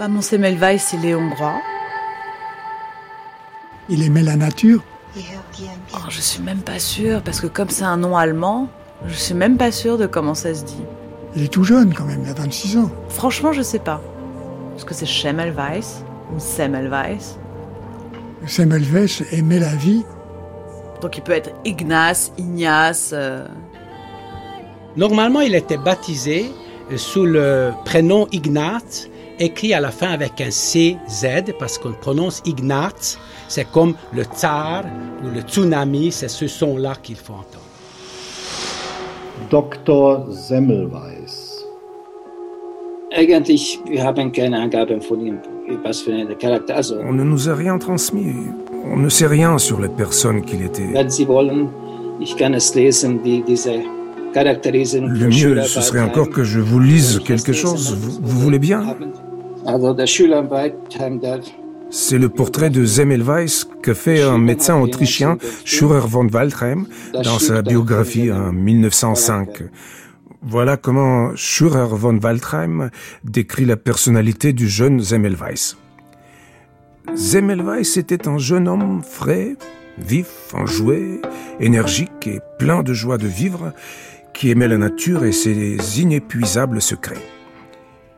Bah, mon Semmelweis, il est hongrois. Il aimait la nature. Oh, je suis même pas sûre, parce que comme c'est un nom allemand, je suis même pas sûre de comment ça se dit. Il est tout jeune quand même, il a 26 ans. Franchement, je sais pas. Est-ce que c'est Semmelweis ou Semmelweis? Semmelweis aimait la vie. Donc il peut être Ignace, Ignace. euh, Normalement, il était baptisé sous le prénom Ignat, écrit à la fin avec un CZ, parce qu'on prononce Ignat. C'est comme le tsar ou le tsunami, c'est ce son-là qu'il faut entendre. Dr. Semmelweis. Eigentlich, wir haben keine Angaben von ihm, was für ein Charakter. Also, On ne nous a rien transmis. On ne sait rien sur la personne qu'il était. wenn Sie wollen, ich kann es lesen, die, diese Charakterisierung Le mieux, ce serait encore que je vous lise quelque chose. Vous, vous voulez bien? C'est le portrait de Semmelweis que fait un médecin autrichien, Schürer von Waldheim, dans sa biographie en 1905. Voilà comment Schürer von Waldheim décrit la personnalité du jeune Semmelweis. Semmelweis était un jeune homme frais, vif, enjoué, énergique et plein de joie de vivre, qui aimait la nature et ses inépuisables secrets.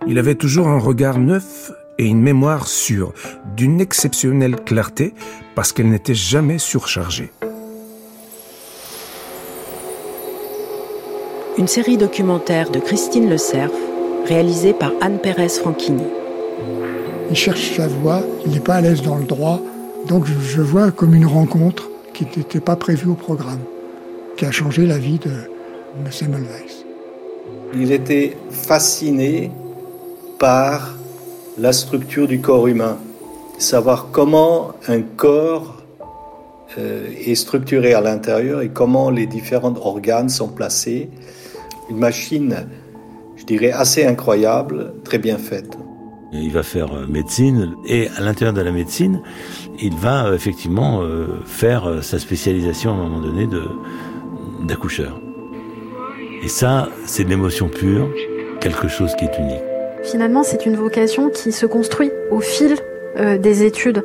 Il avait toujours un regard neuf et une mémoire sûre, d'une exceptionnelle clarté, parce qu'elle n'était jamais surchargée. Une série documentaire de Christine Le Cerf, réalisée par Anne Pérez Franchini. Il cherche sa voie, il n'est pas à l'aise dans le droit. Donc je, vois comme une rencontre qui n'était pas prévue au programme, qui a changé la vie de, de Semmelweis. Il était fasciné par la structure du corps humain, savoir comment un corps euh, est structuré à l'intérieur et comment les différents organes sont placés. Une machine, je dirais, assez incroyable, très bien faite. Il va faire euh, médecine et à l'intérieur de la médecine, il va euh, effectivement faire sa spécialisation à un moment donné d'accoucheur. Et ça, c'est de l'émotion pure, quelque chose qui est unique. Finalement, c'est une vocation qui se construit au fil euh, des études,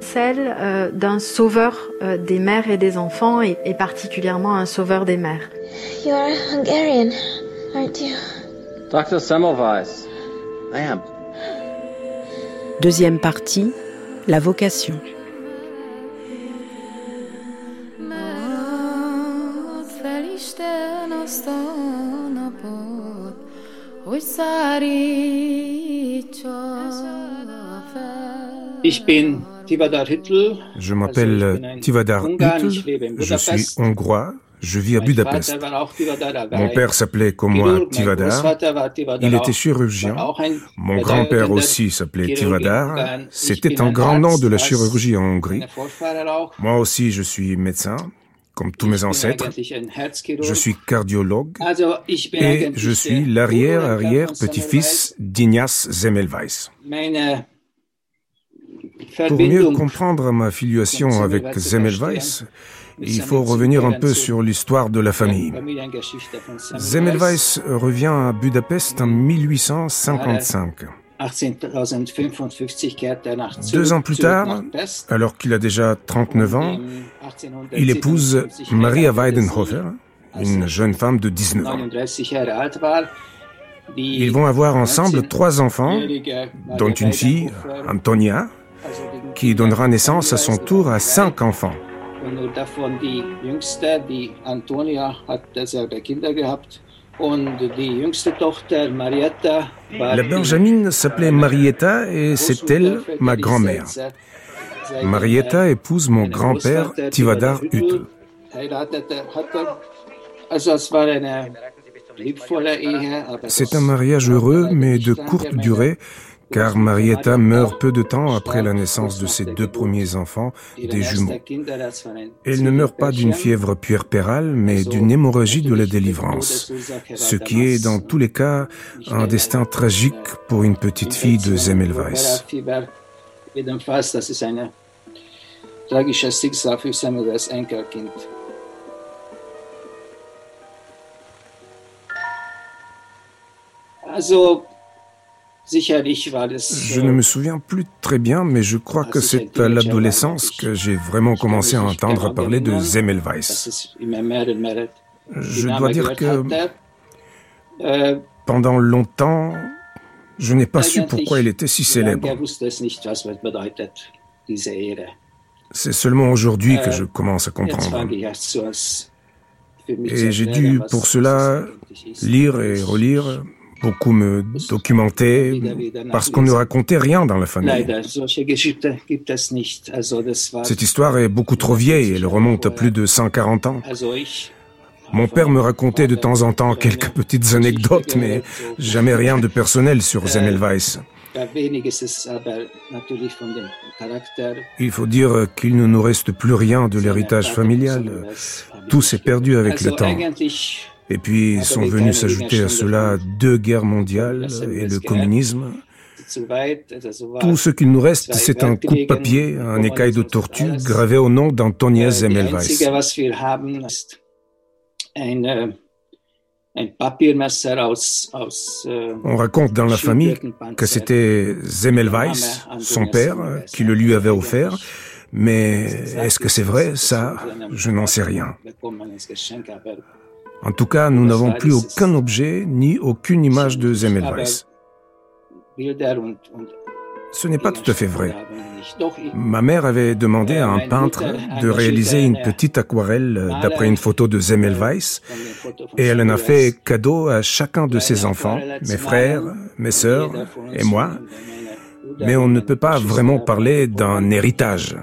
celle euh, d'un sauveur euh, des mères et des enfants, et, et particulièrement un sauveur des mères. You are Hungarian, aren't you? Dr. Semmelweis. I am. Deuxième partie, la vocation. Ich bin Tivadar Hüttl. Je m'appelle Tivadar Hüttl, je suis hongrois, je vis à Budapest. Mon père s'appelait comme moi Tivadar. Il était chirurgien. Mon grand-père aussi s'appelait. Tivadar. C'était un grand nom de la chirurgie en Hongrie. Moi aussi, je suis médecin, comme tous mes ancêtres. Je suis cardiologue et je suis l'arrière-arrière-petit-fils d'Ignace Semmelweis. Meine Pour mieux comprendre ma filiation avec Semmelweis, il faut revenir un peu sur l'histoire de la famille. Semmelweis revient à Budapest en 1855. 1855 kehrte nach Zürich, Deux ans plus tard, alors qu'il a déjà 39 ans, il épouse 1857 Maria Weidenhofer, une jeune femme de als 19 ans. 39 Jahre alt war. Die Ils vont avoir ensemble 19 trois enfants, dont une fille, Antonia, qui donnera naissance à son tour à cinq enfants. La Benjamine s'appelait Marietta et c'est elle ma grand-mère. Marietta épouse mon grand-père Tivadar aber C'est un mariage heureux mais de courte durée car Marietta meurt peu de temps après la naissance de ses deux premiers enfants, des jumeaux. Elle ne meurt pas d'une fièvre puerpérale, mais d'une hémorragie de la délivrance, ce qui est dans tous les cas un destin tragique pour une petite fille de Semmelweis. Jedenfalls, Je ne me souviens plus très bien, mais je crois que c'est à l'adolescence que j'ai vraiment commencé à entendre parler de Semmelweis. Je dois dire que pendant longtemps, je n'ai pas su pourquoi il était si célèbre. C'est seulement aujourd'hui que je commence à comprendre. Et j'ai dû pour cela lire et relire, beaucoup me documenter, parce qu'on ne racontait rien dans la famille. Cette histoire est beaucoup trop vieille, elle remonte à plus de 140 ans. Mon père me racontait de temps en temps quelques petites anecdotes, mais jamais rien de personnel sur Semmelweis. Il faut dire qu'il ne nous reste plus rien de l'héritage familial. Tout s'est perdu avec le temps. Et puis sont venus s'ajouter à cela deux guerres mondiales et le communisme. Tout ce qu'il nous reste, c'est un coup de papier, un écaille de tortue gravé au nom d'Antonias Semmelweis. On raconte dans la famille que c'était Semmelweis, son père, qui le lui avait offert. Mais est-ce que c'est vrai? Ça, je n'en sais rien. En tout cas, nous n'avons plus aucun objet ni aucune image de Semmelweis. Ce n'est pas tout à fait vrai. Ma mère avait demandé à un peintre de réaliser une petite aquarelle d'après une photo de Semmelweis et elle en a fait cadeau à chacun de ses enfants, mes frères, mes sœurs et moi. Mais on ne peut pas vraiment parler d'un héritage.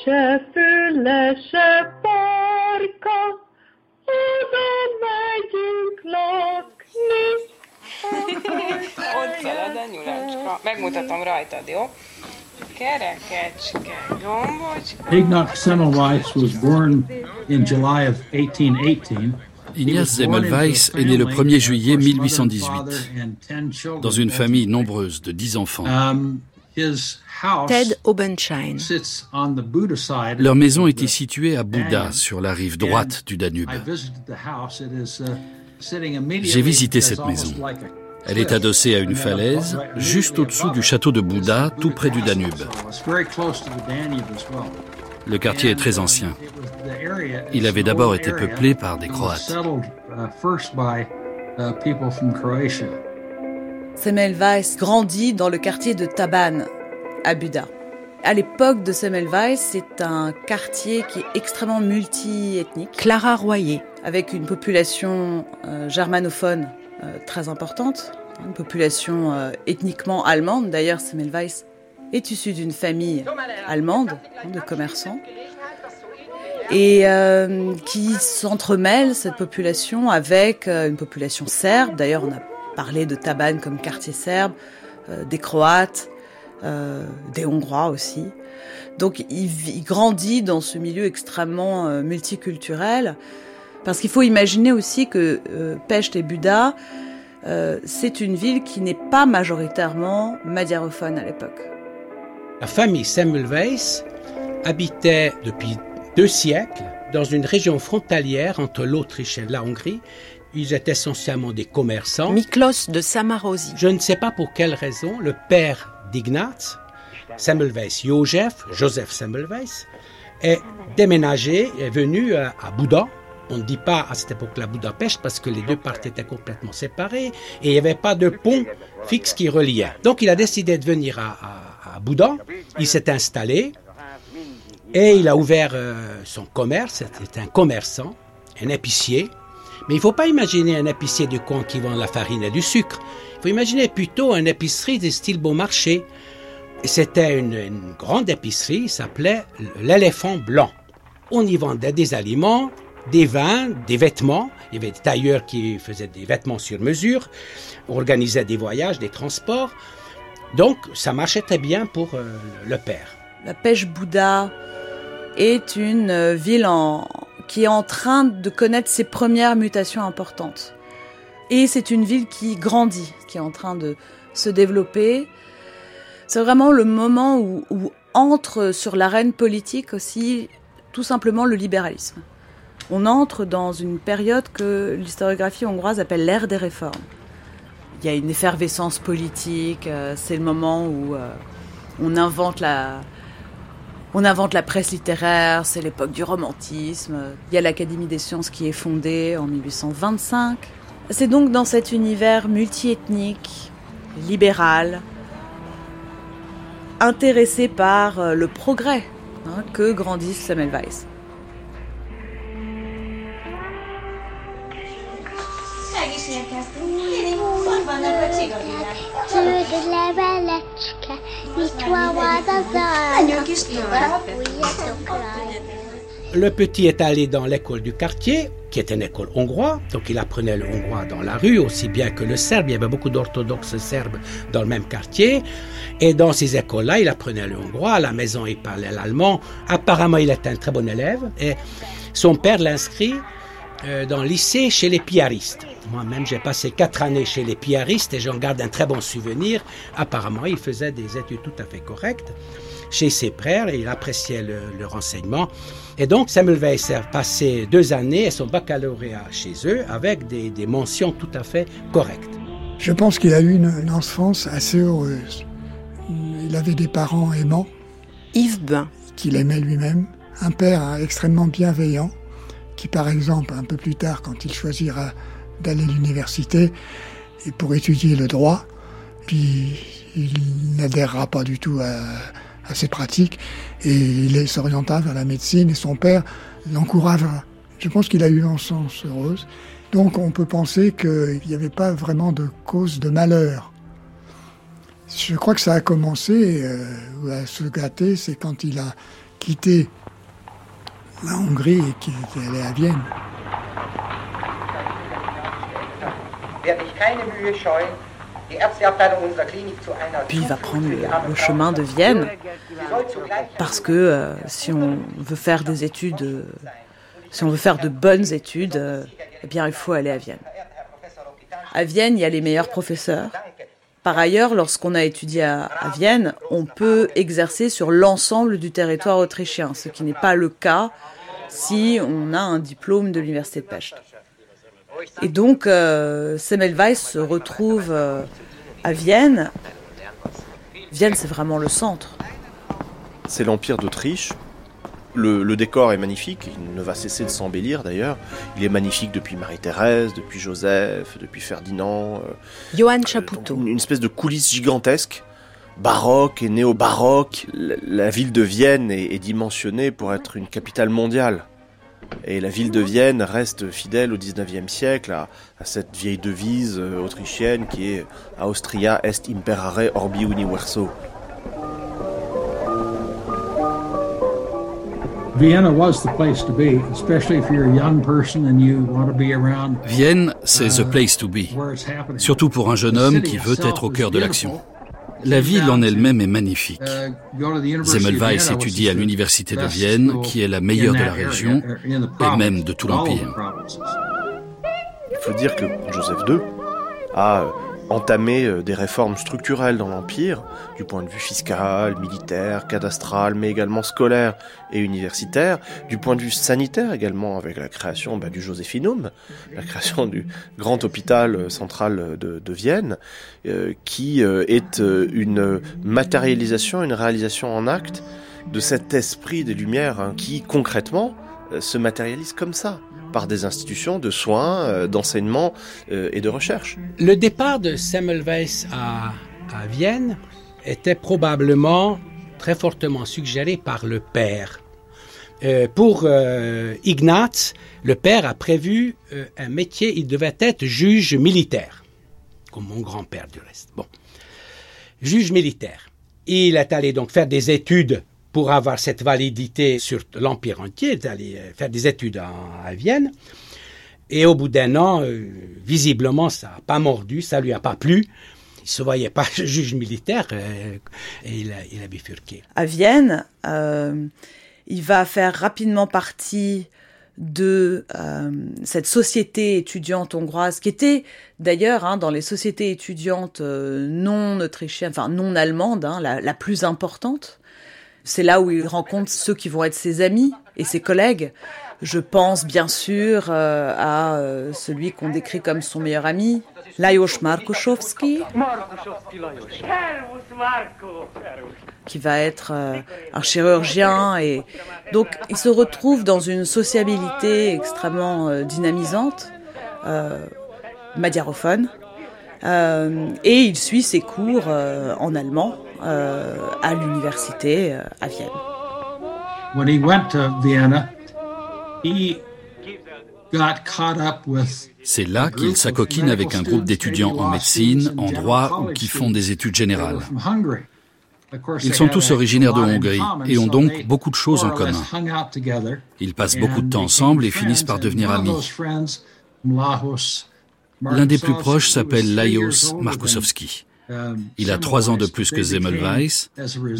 Ott szalad a nyulacska. Megmutatom rajtad, jó? Kerekecske, gombocska. Ignaz Semmelweis was born in July of 1818. Ignaz Semmelweis est né le 1er juillet 1818 dans une famille nombreuse de 10 enfants. Um, Ted Obenschein. Leur maison était située à Bouddha, sur la rive droite du Danube. J'ai visité cette maison. Elle est adossée à une falaise, juste au-dessous du château de Bouddha, tout près du Danube. Le quartier est très ancien. Il avait d'abord été peuplé par des Croates. Semmelweis grandit dans le quartier de Taban, à Buda. À l'époque de Semmelweis, c'est un quartier qui est extrêmement multi-ethnique. Clara Royer. Avec une population euh, germanophone euh, très importante, une population euh, ethniquement allemande. D'ailleurs, Semmelweis est issu d'une famille allemande, de commerçants, et qui s'entremêle, cette population, avec une population serbe. D'ailleurs, on a parlé de Taban comme quartier serbe, des Croates, euh, des Hongrois aussi. Donc il, grandit dans ce milieu extrêmement euh, multiculturel, parce qu'il faut imaginer aussi que euh, Pest et Buda, c'est une ville qui n'est pas majoritairement madiarophone à l'époque. La famille Semmelweis habitait depuis deux siècles dans une région frontalière entre l'Autriche et la Hongrie. Ils étaient essentiellement des commerçants. Miklos de Samarosi. Je ne sais pas pour quelle raison le père d'Ignaz, Semmelweis Joseph, Joseph Semmelweis, est déménagé, est venu à, Bouddha. On ne dit pas à cette époque-là Budapest parce que les deux parties étaient complètement séparées et il n'y avait pas de pont fixe qui reliait. Donc il a décidé de venir à, à, Bouddha. Il s'est installé et il a ouvert euh, son commerce. C'était un commerçant, un épicier. Mais il ne faut pas imaginer un épicier du coin qui vend la farine et du sucre. Il faut imaginer plutôt une épicerie de style beau marché. C'était une, grande épicerie, s'appelait l'éléphant blanc. On y vendait des aliments, des vins, des vêtements. Il y avait des tailleurs qui faisaient des vêtements sur mesure, on organisait des voyages, des transports. Donc ça marchait très bien pour euh, le père. La pêche Bouddha est une euh, ville qui est en train de connaître ses premières mutations importantes. Et c'est une ville qui grandit, qui est en train de se développer. C'est vraiment le moment où, entre sur l'arène politique aussi tout simplement le libéralisme. On entre dans une période que l'historiographie hongroise appelle l'ère des réformes. Il y a une effervescence politique, euh, c'est le moment où euh, on invente la, on invente la presse littéraire, c'est l'époque du romantisme. Il y a l'Académie des sciences qui est fondée en 1825. C'est donc dans cet univers multiethnique, libéral, intéressé par euh, le progrès hein, que grandit Le petit est allé dans l'école du quartier, qui est une école hongroise, donc il apprenait le hongrois dans la rue, aussi bien que le serbe. Il y avait beaucoup d'orthodoxes serbes dans le même quartier. Et dans ces écoles-là, il apprenait le hongrois. À la maison, il parlait l'allemand. Apparemment, il était un très bon élève. Et son père l'inscrit euh, dans le lycée chez les piaristes. Moi-même, j'ai passé quatre années chez les piaristes et j'en garde un très bon souvenir. Apparemment, il faisait des études tout à fait correctes chez ses frères et il appréciait le, renseignement. Et donc, Samuel Weiss a passé deux années et son baccalauréat chez eux avec des, mentions tout à fait correctes. Je pense qu'il a eu une, enfance assez heureuse. Il avait des parents aimants. Yves Bain. Qu'il aimait lui-même. Un père extrêmement bienveillant qui, par exemple, un peu plus tard, quand il choisira d'aller à l'université pour étudier le droit. Puis il n'adhérera pas du tout à, à ces pratiques et il s'orienta vers la médecine et son père l'encouragera. Je pense qu'il a eu un sens heureuse. Donc on peut penser qu'il n'y avait pas vraiment de cause de malheur. Je crois que ça a commencé euh, à se gâter, c'est quand il a quitté la Hongrie et est allé à Vienne. Puis il va prendre le, chemin de Vienne, parce que euh, si on veut faire des études, euh, si on veut faire de bonnes études, euh, eh bien il faut aller à Vienne. À Vienne, il y a les meilleurs professeurs. Par ailleurs, lorsqu'on a étudié à, Vienne, on peut exercer sur l'ensemble du territoire autrichien, ce qui n'est pas le cas si on a un diplôme de l'université de Pest. Et donc, euh, Semmelweis se retrouve euh, à Vienne. Vienne, c'est vraiment le centre. C'est l'Empire d'Autriche. Le, décor est magnifique, il ne va cesser de s'embellir d'ailleurs. Il est magnifique depuis Marie-Thérèse, depuis Joseph, depuis Ferdinand. Euh, Johann Chapoutot. Une, espèce de coulisse gigantesque, baroque et néo-baroque. La, ville de Vienne est dimensionnée pour être une capitale mondiale. Et la ville de Vienne reste fidèle au XIXe siècle à, cette vieille devise euh, autrichienne qui est Austria est imperare orbi universo. Vienne, c'est the place to be. Surtout pour un jeune homme qui veut être au cœur de l'action. La ville en elle-même est magnifique. Zemmelweis étudie à l'université de Vienne, qui est la meilleure de la région et même de tout l'Empire. Il faut dire que Joseph II a entamer euh, des réformes structurelles dans l'Empire, du point de vue fiscal, militaire, cadastral, mais également scolaire et universitaire, du point de vue sanitaire également, avec la création bah, du Josephinum, la création du grand hôpital euh, central de, Vienne, euh, qui est une matérialisation, une réalisation en acte de cet esprit des Lumières hein, qui concrètement se matérialise comme ça par des institutions de soins, euh, d'enseignement euh, et de recherche. Le départ de Semmelweis à, à Vienne était probablement très fortement suggéré par le père. Euh, pour Ignaz, le père a prévu un métier, il devait être juge militaire, comme mon grand-père du reste. Bon, juge militaire. Il est allé donc faire des études pour avoir cette validité sur l'Empire entier, d'aller euh, faire des études à, Vienne. Et au bout d'un an, euh, visiblement, ça n'a pas mordu, ça lui a pas plu. Il se voyait pas juge militaire euh, et il a, bifurqué. À Vienne, il va faire rapidement partie de cette société étudiante hongroise, qui était d'ailleurs hein, dans les sociétés étudiantes non autrichiennes, enfin non allemandes, hein, la, plus importante. C'est là où il rencontre ceux qui vont être ses amis et ses collègues. Je pense bien sûr euh, à euh, celui qu'on décrit comme son meilleur ami, Lajos Markuszowski, qui va être euh, un chirurgien et donc il se retrouve dans une sociabilité extrêmement euh, dynamisante, madiarophone, et il suit ses cours euh, en allemand à l'université à Vienne. When he went to Vienna, he got caught up with C'est là qu'il s'acoquine avec un groupe d'étudiants en médecine, en droit ou qui font des études générales. Ils sont tous originaires de Hongrie et ont donc beaucoup de choses en commun. Ils passent beaucoup de temps ensemble et finissent par devenir amis. L'un des plus proches s'appelle Lajos Markusowski. Il a trois ans de plus que Zemmelweis,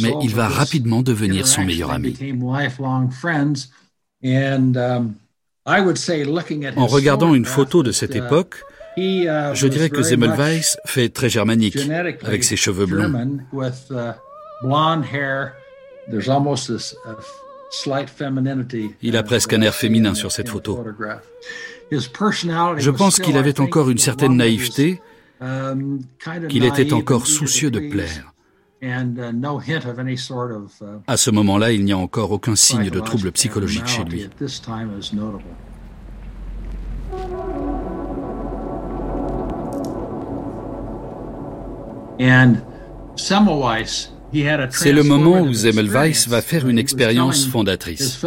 mais il va rapidement devenir son meilleur ami. En regardant une photo de cette époque, je dirais que Zemmelweis fait très germanique, avec ses cheveux blonds. Il a presque un air féminin sur cette photo. Je pense qu'il avait encore une certaine naïveté, qu'il était encore soucieux de plaire. À ce moment-là, il n'y a encore aucun signe de trouble psychologique chez lui. C'est le moment où Zemmelweis va faire une expérience fondatrice.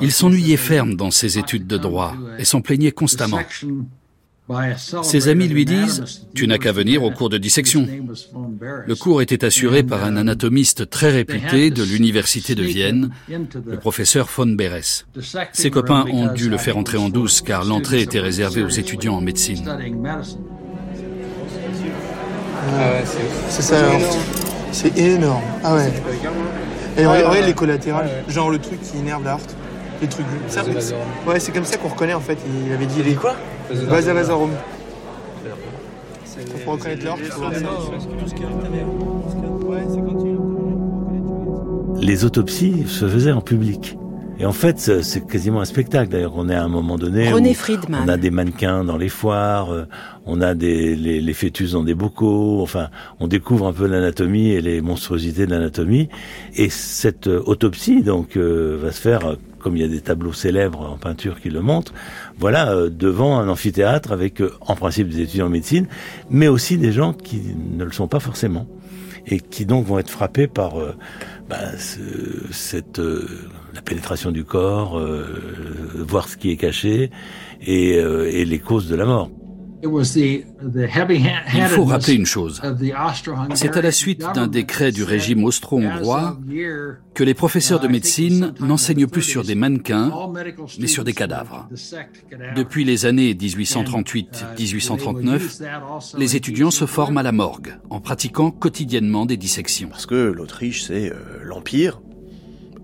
Il s'ennuyait ferme dans ses études de droit et s'en plaignait constamment. Ses amis lui disent « Tu n'as qu'à venir au cours de dissection ». Le cours était assuré par un anatomiste très réputé de l'université de Vienne, le professeur von Beres. Ses copains ont dû le faire entrer en douce car l'entrée était réservée aux étudiants en médecine. Ah c'est ça, c'est énorme. Ah ouais. Et regarde les collatérales, genre le truc qui énerve la les trucs. Ça, ouais, c'est comme ça qu'on reconnaît en fait. Il avait dit les quoi Vazarum. Pour reconnaître l'orte, Les autopsies se faisaient en public. Et en fait, c'est quasiment un spectacle. D'ailleurs, on est à un moment donné. René Friedman. On a des mannequins dans les foires, euh, on a des, les, les, fœtus dans des bocaux. Enfin, on découvre un peu l'anatomie et les monstruosités de l'anatomie. Et cette euh, autopsie, donc, euh, va se faire, comme il y a des tableaux célèbres en peinture qui le montrent, voilà, devant un amphithéâtre avec, en principe, des étudiants en médecine, mais aussi des gens qui ne le sont pas forcément et qui donc vont être frappés par bah, ce, cette la pénétration du corps, euh, voir ce qui est caché et, euh, et les causes de la mort. Il faut rappeler une chose. C'est à la suite d'un décret du régime austro-hongrois que les professeurs de médecine n'enseignent plus sur des mannequins, mais sur des cadavres. Depuis les années 1838-1839, les étudiants se forment à la morgue en pratiquant quotidiennement des dissections. Parce que l'Autriche, c'est l'Empire,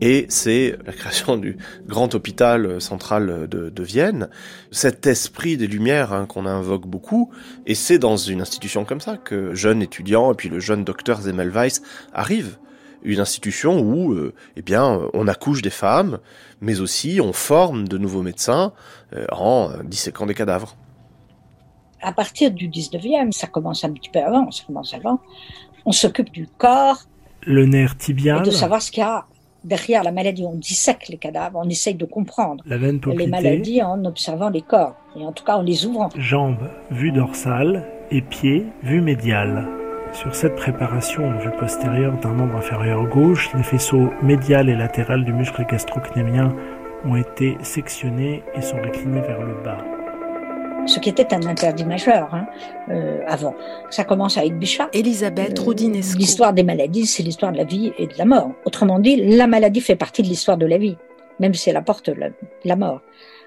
et c'est la création du grand hôpital central de, de Vienne. Cet esprit des Lumières hein, qu'on invoque beaucoup, et c'est dans une institution comme ça que jeune étudiant et puis le jeune docteur Zemmelweis arrive. Une institution où, euh, eh bien, on accouche des femmes, mais aussi on forme de nouveaux médecins euh, en disséquant des cadavres. À partir du 19e, ça commence un petit peu avant, ça commence avant, on s'occupe du corps, le nerf tibial, et de savoir ce qu'il y a derrière la maladie. On dissèque les cadavres, on essaye de comprendre les maladies en observant les corps, et en tout cas en les ouvrant. Jambes, vue dorsale, et pieds, vue médiale. Sur cette préparation vue postérieure d'un membre inférieur gauche, les faisceaux médial et latéral du muscle gastrocnémien ont été sectionnés et sont réclinés vers le bas ce qui était un interdit majeur hein, euh, avant. Ça commence avec Bichat. Elisabeth euh, Roudinesco. L'histoire des maladies, c'est l'histoire de la vie et de la mort. Autrement dit, la maladie fait partie de l'histoire de la vie, même si elle apporte la, la mort.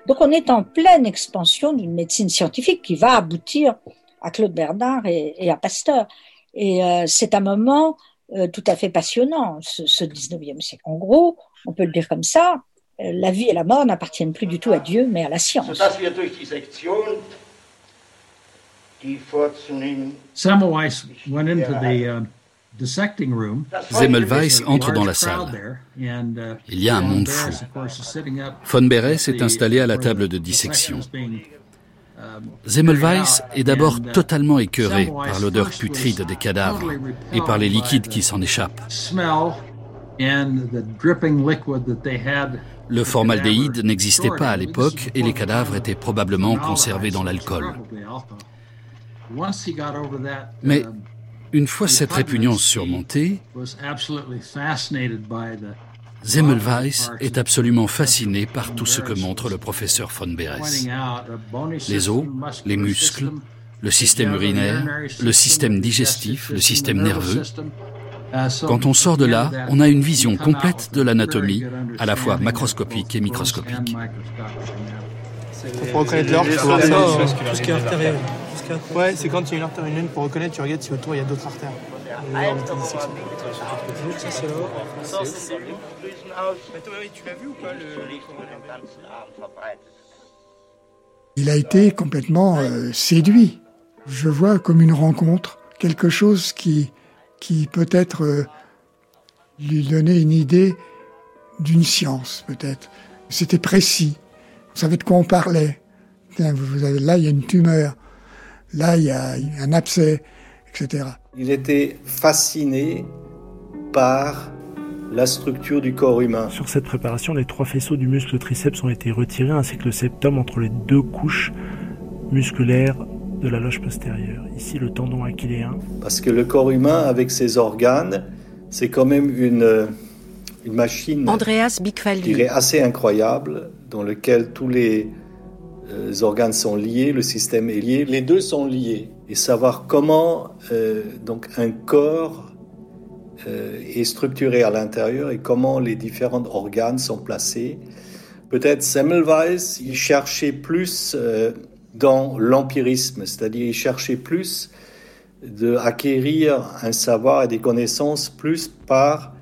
Donc on est en pleine expansion d'une médecine scientifique qui va aboutir à Claude Bernard et, et à Pasteur. Et euh, c'est un moment euh, tout à fait passionnant, ce, ce 19e siècle. En gros, on peut le dire comme ça, la vie et la mort n'appartiennent plus du tout à Dieu, mais à la science. Semmelweis went into the uh, dissecting room. Zemmelweis entre dans la salle. Il y a un monde fou. Von Beres est installé à la table de dissection. Zemmelweis est d'abord totalement écœuré par l'odeur putride des cadavres et par les liquides qui s'en échappent. Le formaldéhyde n'existait pas à l'époque et les cadavres étaient probablement conservés dans l'alcool. Mais une fois cette répugnance surmontée, Zemmelweis est absolument fasciné par tout ce que montre le professeur von Beres. Les os, les muscles, le système urinaire, le système digestif, le système nerveux. Quand on sort de là, on a une vision complète de l'anatomie, à la fois macroscopique et microscopique. Pour reconnaître l'orte, il faut regarder tout ce qui est artériel. Ouais, c'est quand il y a une artère une pour reconnaître, tu regardes si autour il y a d'autres artères. Ça, c'est là. Tu l'as vu ou pas Il a été complètement euh, séduit. Je vois comme une rencontre, quelque chose qui, qui peut-être euh, lui donnait une idée d'une science, peut-être. C'était précis. On savait de quoi on parlait. Vous avez, là, il y a une tumeur. Là, il y a un abcès, etc. Il était fasciné par la structure du corps humain. Sur cette préparation, les trois faisceaux du muscle triceps ont été retirés ainsi que le septum entre les deux couches musculaires de la loge postérieure. Ici, le tendon achilléen. Parce que le corps humain, avec ses organes, c'est quand même une, une machine Andreas Bickfaldi. assez incroyable, dans lequel tous les les organes sont liés, le système est lié, les deux sont liés. Et savoir comment euh, donc un corps euh, est structuré à l'intérieur et comment les différents organes sont placés. Peut-être Semmelweis, il cherchait plus euh, dans l'empirisme, c'est-à-dire il cherchait plus de acquérir un savoir et des connaissances plus par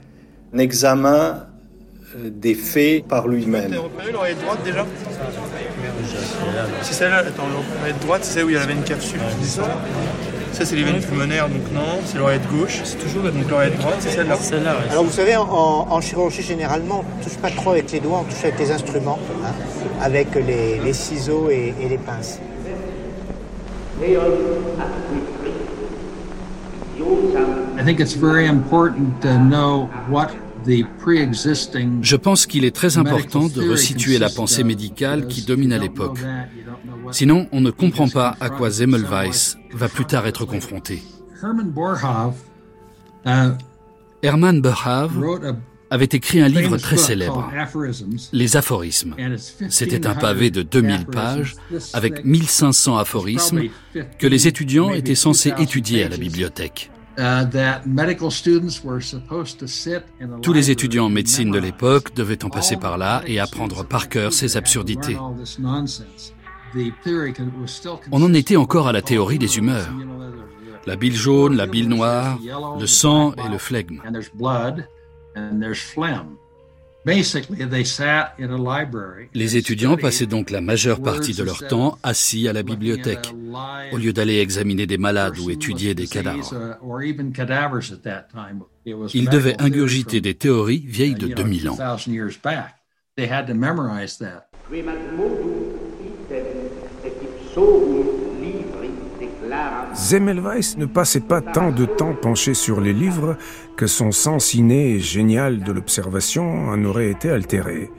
un examen des faits par lui-même. repéré l'oreille droite déjà? C'est celle-là, attends, l'oreille droite, c'est celle où il y a la veine cave ça ça, c'est les veines pulmonaires, donc non. C'est l'oreille gauche, c'est toujours donc l'oreille droite, c'est celle-là. Celle-là, Alors, vous savez, en, chirurgie, généralement, on ne touche pas trop avec les doigts, on touche avec les instruments, hein, avec les, ciseaux et, et les pinces. I think it's very important to know what je pense qu'il est très important de resituer la pensée médicale qui domine à l'époque. Sinon, on ne comprend pas à quoi Zemmelweis va plus tard être confronté. Hermann Boerhaave avait écrit un livre très célèbre, Les aphorismes. C'était un pavé de 2000 pages avec 1500 aphorismes que les étudiants étaient censés étudier à la bibliothèque. Uh, Tous les étudiants en médecine de l'époque devaient en passer par là et apprendre par cœur ces absurdités. On en était encore à la théorie des humeurs. La bile jaune, la bile noire, le sang et le flegme. Les étudiants passaient donc la majeure partie de leur temps assis à la bibliothèque, au lieu d'aller examiner des malades ou étudier des cadavres. Ils devaient ingurgiter des théories vieilles de 2000 ans. Zemmelweis ne passait pas tant de temps penché sur les livres que son sens inné et génial de l'observation en aurait été altéré.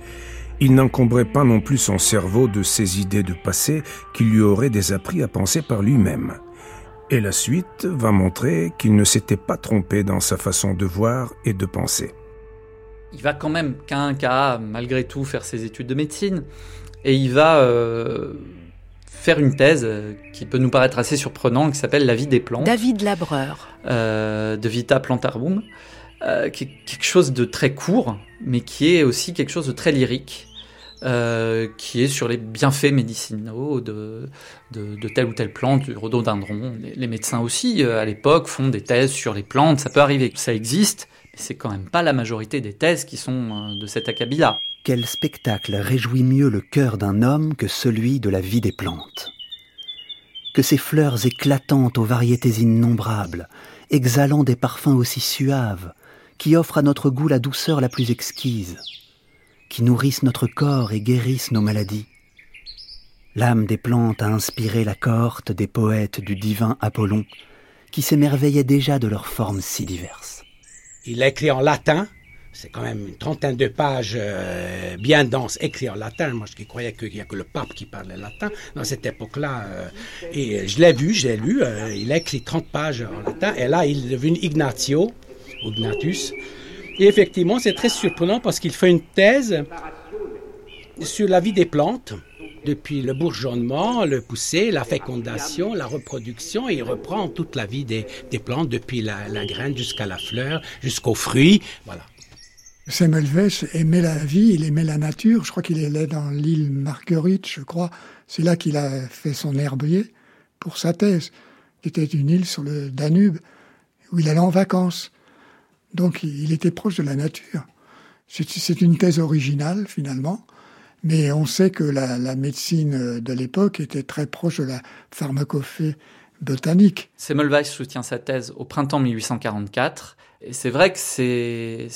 Il n'encombrait pas non plus son cerveau de ces idées de passé qui lui auraient désappris à penser par lui-même. Et la suite va montrer qu'il ne s'était pas trompé dans sa façon de voir et de penser. Il va quand même, qu'un cas, malgré tout, faire ses études de médecine. Et il va euh, faire une thèse euh, qui peut nous paraître assez surprenante, qui s'appelle La vie des plantes. David Labreur. Euh, de Vita Plantarum, euh, qui est quelque chose de très court, mais qui est aussi quelque chose de très lyrique. qui est sur les bienfaits médicinaux de, de, telle ou telle plante, du rhododendron. Les, les médecins aussi, à l'époque, font des thèses sur les plantes, ça peut arriver, ça existe, mais c'est quand même pas la majorité des thèses qui sont de cet acabit-là. Quel spectacle réjouit mieux le cœur d'un homme que celui de la vie des plantes? Que ces fleurs éclatantes aux variétés innombrables, exhalant des parfums aussi suaves, qui offrent à notre goût la douceur la plus exquise, qui nourrissent notre corps et guérissent nos maladies. L'âme des plantes a inspiré la cohorte des poètes du divin Apollon, qui s'émerveillaient déjà de leurs formes si diverses. Il écrit en latin, c'est quand même une trentaine de pages euh, bien denses, écrites en latin. Moi, je croyais qu'il n'y a que le pape qui parlait latin dans cette époque-là. Euh, et je l'ai vu, j'ai lu, euh, il a écrit 30 pages en latin. Et là, il est devenu Ignatio, ou Ignatius. Et effectivement, c'est très surprenant parce qu'il fait une thèse sur la vie des plantes depuis le bourgeonnement, le pousser, la fécondation, la reproduction, il reprend toute la vie des, plantes, depuis la, la graine jusqu'à la fleur, jusqu'aux fruits. Voilà. Semmelweis aimait la vie, il aimait la nature. Je crois qu'il est dans l'île Marguerite, je crois. C'est là qu'il a fait son herbier pour sa thèse, qui était une île sur le Danube, où il allait en vacances. Donc il était proche de la nature. C'est une thèse originale, finalement. Mais on sait que la, médecine de l'époque était très proche de la pharmacophée botanique. Semmelweis soutient sa thèse au printemps 1844. C'est vrai que c'est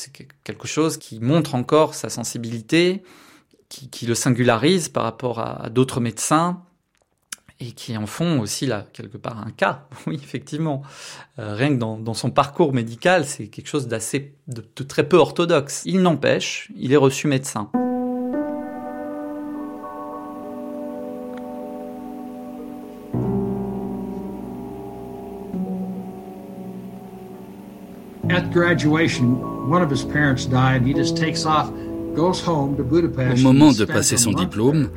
quelque chose qui montre encore sa sensibilité, qui, le singularise par rapport à, d'autres médecins et qui en font aussi là quelque part un cas. Oui, effectivement, euh, rien que dans, son parcours médical, c'est quelque chose d'assez de, très peu orthodoxe. Il n'empêche, il est reçu médecin. Au moment de passer son diplôme,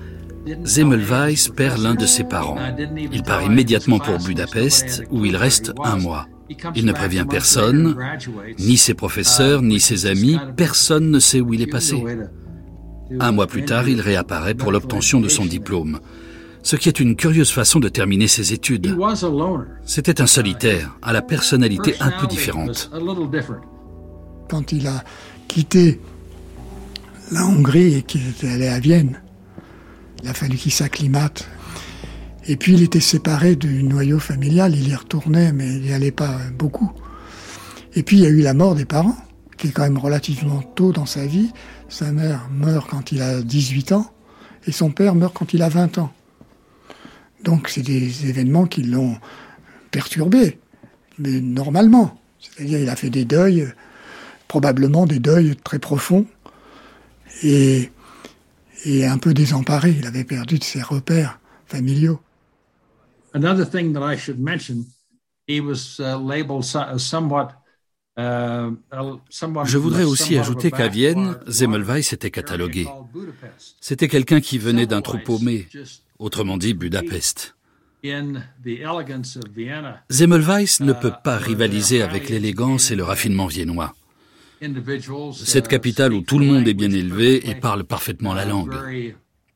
Zemmelweis perd l'un de ses parents. Il part immédiatement pour Budapest, où il reste un mois. Il ne prévient personne, ni ses professeurs, ni ses amis, personne ne sait où il est passé. Un mois plus tard, il réapparaît pour l'obtention de son diplôme ce qui est une curieuse façon de terminer ses études. C'était un solitaire, à la personnalité un peu différente. Quand il a quitté la Hongrie et qu'il était allé à Vienne, il a fallu qu'il s'acclimate. Et puis il était séparé du noyau familial, il y retournait, mais il n'y allait pas beaucoup. Et puis il y a eu la mort des parents, qui est quand même relativement tôt dans sa vie. Sa mère meurt quand il a 18 ans, et son père meurt quand il a 20 ans. Donc c'est des événements qui l'ont perturbé, mais normalement. C'est-à-dire il a fait des deuils, probablement des deuils très profonds, et, et un peu désemparé. Il avait perdu de ses repères familiaux. Another thing that I should mention, he was uh, labeled somewhat uh, je voudrais aussi ajouter qu'à Vienne, Zemmelweis était catalogué. C'était quelqu'un qui venait d'un trou paumé, autrement dit Budapest. Zemmelweis ne peut pas rivaliser avec l'élégance et le raffinement viennois. Cette capitale où tout le monde est bien élevé et parle parfaitement la langue,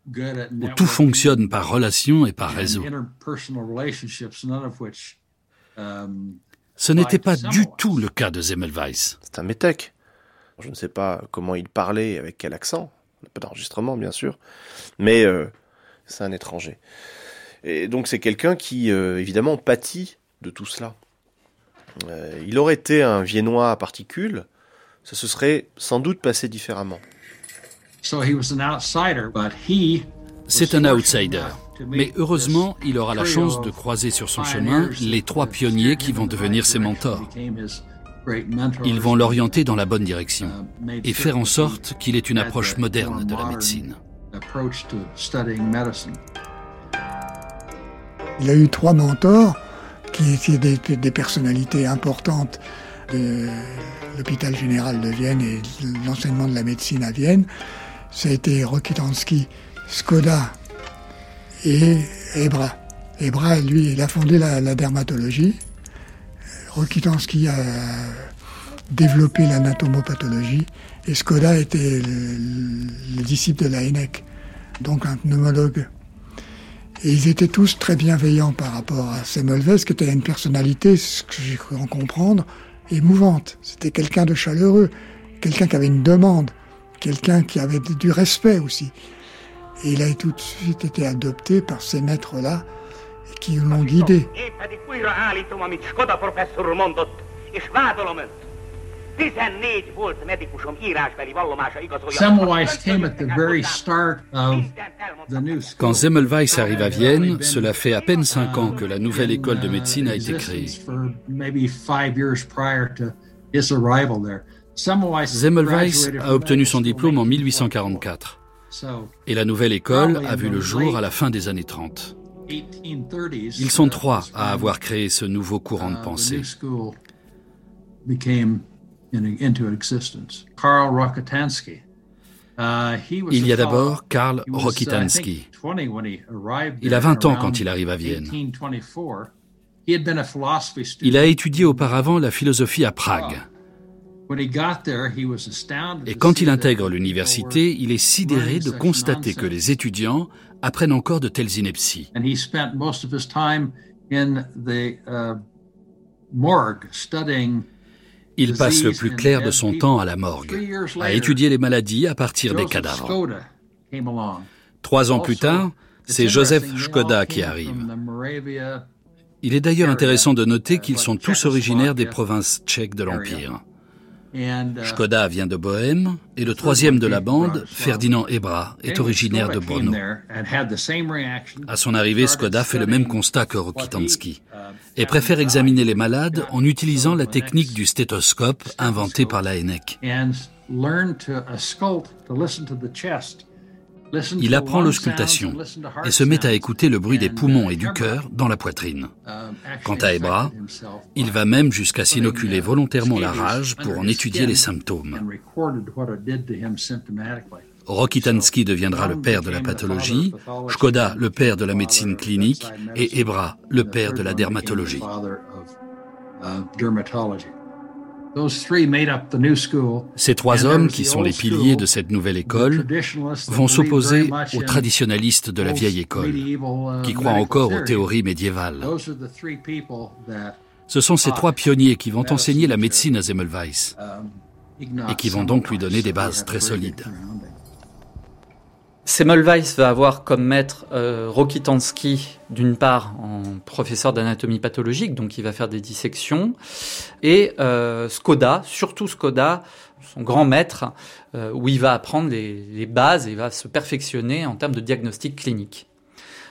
où tout fonctionne par relation et par réseau. Ce n'était pas du tout le cas de Zemmelweis. C'est un métèque. Je ne sais pas comment il parlait, avec quel accent. Pas d'enregistrement, bien sûr. Mais euh, c'est un étranger. Et donc c'est quelqu'un qui, euh, évidemment, pâtit de tout cela. Euh, il aurait été un Viennois à particules, ça se serait sans doute passé différemment. C'est un outsider. Mais heureusement, il aura la chance de croiser sur son chemin les trois pionniers qui vont devenir ses mentors. Ils vont l'orienter dans la bonne direction et faire en sorte qu'il ait une approche moderne de la médecine. Il a eu trois mentors qui étaient des, personnalités importantes de l'hôpital général de Vienne et l'enseignement de la médecine à Vienne. Ça a été Rokitansky, Skoda et Ebra. Ebra, lui, il a fondé la, la dermatologie. Rokitansky a développé l'anatomopathologie et Skoda était le, disciple de la donc un pneumologue. Et ils étaient tous très bienveillants par rapport à Semmelweis, qui était une personnalité, ce que j'ai cru en comprendre, émouvante. C'était quelqu'un de chaleureux, quelqu'un qui avait une demande, quelqu'un qui avait du respect aussi. Et il a tout de suite été adopté par ces maîtres-là qui l'ont guidé. Quand Semmelweis arrive à Vienne, cela fait à peine cinq ans que la nouvelle école de médecine a été créée. Semmelweis a obtenu son diplôme en 1844 et la nouvelle école a vu le jour à la fin des années 30. Ils sont trois à avoir créé ce nouveau courant de pensée. Il y a d'abord Karl Rokitansky. Il a 20 ans quand il arrive à Vienne. Il a étudié auparavant la philosophie à Prague. Et quand il intègre l'université, il est sidéré de constater que les étudiants apprennent encore de telles inepties. Il passe le plus clair de son temps à la morgue, à étudier les maladies à partir des cadavres. Trois ans plus tard, c'est Joseph Skoda qui arrive. Il est d'ailleurs intéressant de noter qu'ils sont tous originaires des provinces tchèques de l'Empire. Skoda vient de Bohême et le troisième de la bande, Ferdinand Ebra, est originaire de Brno. À son arrivée, Skoda fait le même constat que Rokitansky et préfère examiner les malades en utilisant la technique du stéthoscope inventée par la ENEC. Il apprend l'auscultation et se met à écouter le bruit des poumons et du cœur dans la poitrine. Quant à Ebra, il va même jusqu'à s'inoculer volontairement la rage pour en étudier les symptômes. Rokitansky deviendra le père de la pathologie, Skoda le père de la médecine clinique et Ebra le père de la dermatologie. Ces trois hommes, qui sont les piliers de cette nouvelle école, vont s'opposer aux traditionalistes de la vieille école, qui croient encore aux théories médiévales. Ce sont ces trois pionniers qui vont enseigner la médecine à Semmelweis et qui vont donc lui donner des bases très solides. Semmelweis va avoir comme maître euh, Rokitansky, d'une part en professeur d'anatomie pathologique, donc il va faire des dissections, et euh, Skoda, surtout Skoda, son grand maître, euh, où il va apprendre les, bases et va se perfectionner en termes de diagnostic clinique.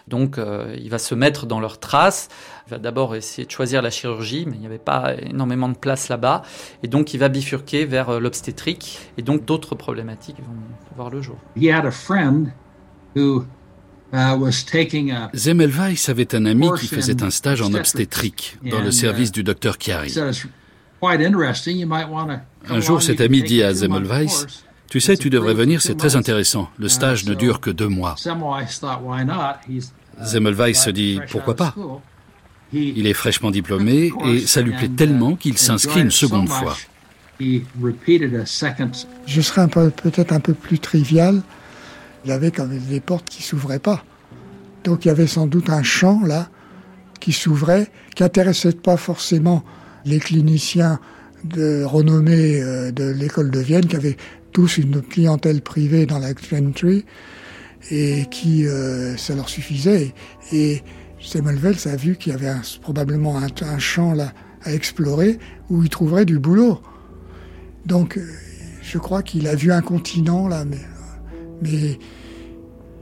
Donc euh, il va se mettre dans leurs traces, il va d'abord essayer de choisir la chirurgie, mais il n'y avait pas énormément de place là-bas, et donc il va bifurquer vers euh, l'obstétrique, et donc d'autres problématiques vont voir le jour. Zemmelweis avait un ami qui faisait un stage en obstétrique dans le service du docteur Chiari. Un jour, cet ami dit à Zemmelweis, tu sais, tu devrais venir, c'est très intéressant. Le stage ne dure que deux mois. Zemmelweis se dit, pourquoi pas? Il est fraîchement diplômé et ça lui plaît tellement qu'il s'inscrit une seconde fois. Je serais peut-être un peu plus trivial. Il y avait quand même des portes qui s'ouvraient pas. Donc il y avait sans doute un champ là qui s'ouvrait, qui intéressait pas forcément les cliniciens de renommée euh, de l'école de Vienne, qui avaient tous une clientèle privée dans la Gentry et qui euh, ça leur suffisait. Et Semmelweis a vu qu'il y avait probablement un, champ là à explorer où il trouverait du boulot. Donc euh, je crois qu'il a vu un continent là, mais, mais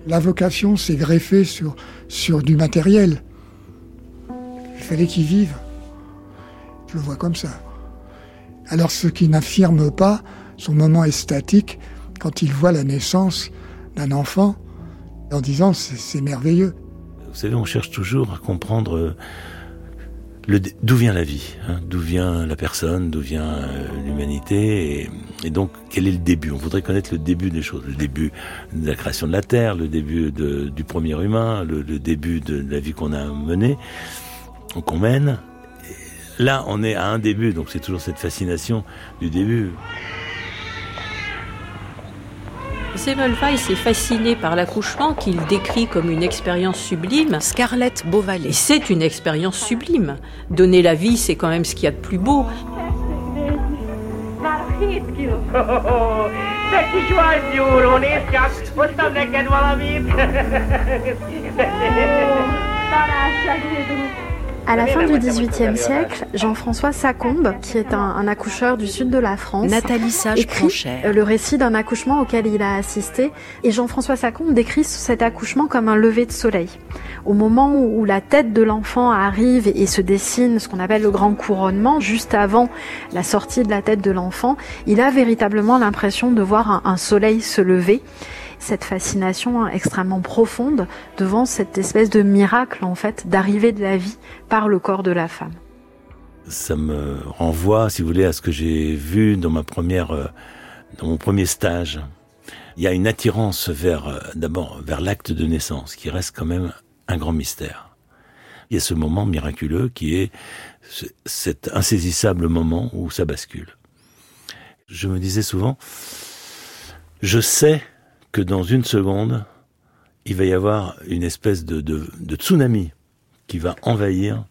la vocation s'est greffée sur, sur du matériel. Il fallait qu'il vive. Je le vois comme ça. Alors ce qui n'affirme pas son moment est statique quand il voit la naissance d'un enfant en disant c'est merveilleux. Vous savez, on cherche toujours à comprendre euh, d'où vient la vie, hein, d'où vient la personne, d'où vient euh, l'humanité, et, donc quel est le début? On voudrait connaître le début des choses, le début de la création de la Terre, le début du premier humain, le début de la vie qu'on a menée, qu'on mène. là, on est à un début, donc c'est toujours cette fascination du début. Semmelweis est fasciné par l'accouchement qu'il décrit comme une expérience sublime. Scarlett Beauvalet. C'est une expérience sublime. Donner la vie, c'est quand même ce qu'il y a de plus beau. À la fin du XVIIIe siècle, Jean-François Sacombe, qui est un, accoucheur du sud de la France, Nathalie Sage écrit le récit d'un accouchement auquel il a assisté. Et Jean-François Sacombe décrit cet accouchement comme un lever de soleil. Au moment où, la tête de l'enfant arrive et, se dessine ce qu'on appelle le grand couronnement, juste avant la sortie de la tête de l'enfant, il a véritablement l'impression de voir un soleil se lever cette fascination extrêmement profonde devant cette espèce de miracle en fait d'arrivée de la vie par le corps de la femme. Ça me renvoie, si vous voulez, à ce que j'ai vu dans ma première, euh, dans mon premier stage. Il y a une attirance vers, euh, d'abord, vers l'acte de naissance, qui reste quand même un grand mystère. Il y a ce moment miraculeux qui est cet insaisissable moment où ça bascule. Je me disais souvent, je sais que dans une seconde, il va y avoir une espèce de, de, tsunami qui va envahir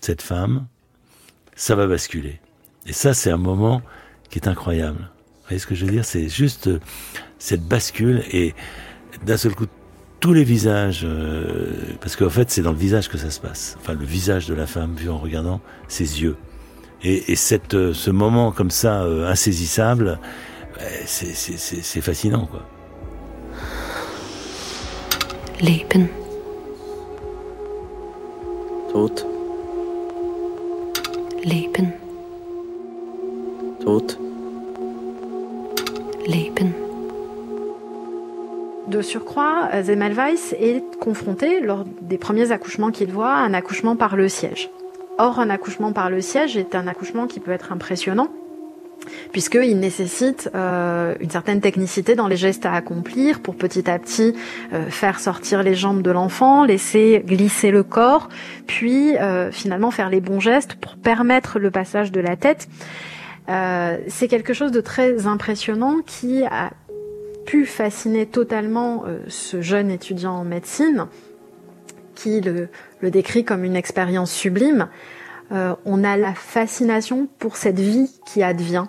cette femme, ça va basculer. Et ça, c'est un moment qui est incroyable. Vous voyez ce que je veux dire? C'est juste euh, cette bascule et d'un seul coup, tous les visages, euh, parce qu'en fait, c'est dans le visage que ça se passe. Enfin, le visage de la femme vu en regardant ses yeux. Et, et cette, euh, ce moment comme ça, insaisissable, c'est fascinant, quoi. Leben. Tod. Leben. Tod. Leben. De surcroît, Zemmelweis est confronté, lors des premiers accouchements qu'il voit, à un accouchement par le siège. Or, un accouchement par le siège est un accouchement qui peut être impressionnant, puisqu'il nécessite euh, une certaine technicité dans les gestes à accomplir pour petit à petit euh, faire sortir les jambes de l'enfant, laisser glisser le corps, puis euh, finalement faire les bons gestes pour permettre le passage de la tête. c'est quelque chose de très impressionnant qui a pu fasciner totalement ce jeune étudiant en médecine, qui le, le décrit comme une expérience sublime. on a la fascination pour cette vie qui advient